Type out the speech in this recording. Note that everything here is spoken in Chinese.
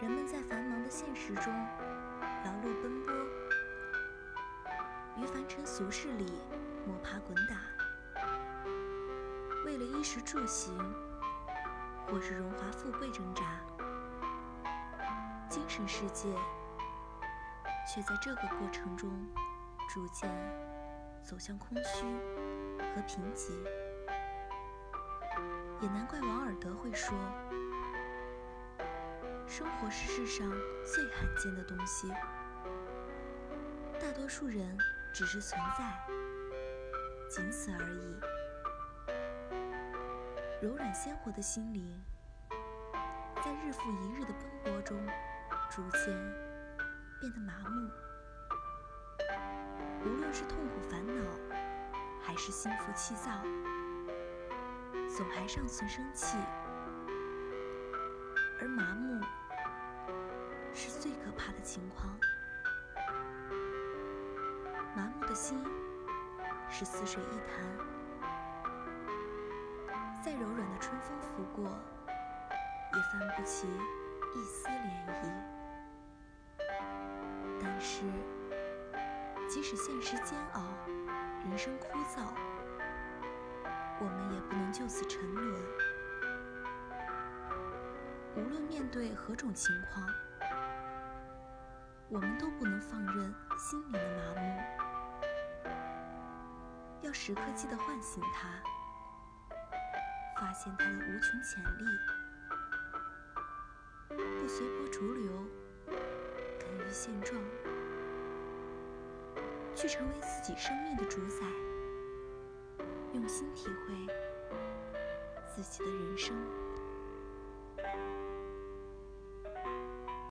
人们在繁忙的现实中劳碌奔波，于凡尘俗世里摸爬滚打，为了衣食住行或是荣华富贵挣扎，精神世界却在这个过程中逐渐走向空虚和贫瘠。也难怪王尔德会说。生活是世上最罕见的东西，大多数人只是存在，仅此而已。柔软鲜活的心灵，在日复一日的奔波中，逐渐变得麻木。无论是痛苦烦恼，还是心浮气躁，总还尚存生气，而麻木。是最可怕的情况。麻木的心是死水一潭，再柔软的春风拂过，也翻不起一丝涟漪。但是，即使现实煎熬，人生枯燥，我们也不能就此沉沦。无论面对何种情况。我们都不能放任心灵的麻木，要时刻记得唤醒它，发现它的无穷潜力，不随波逐流，甘于现状，去成为自己生命的主宰，用心体会自己的人生。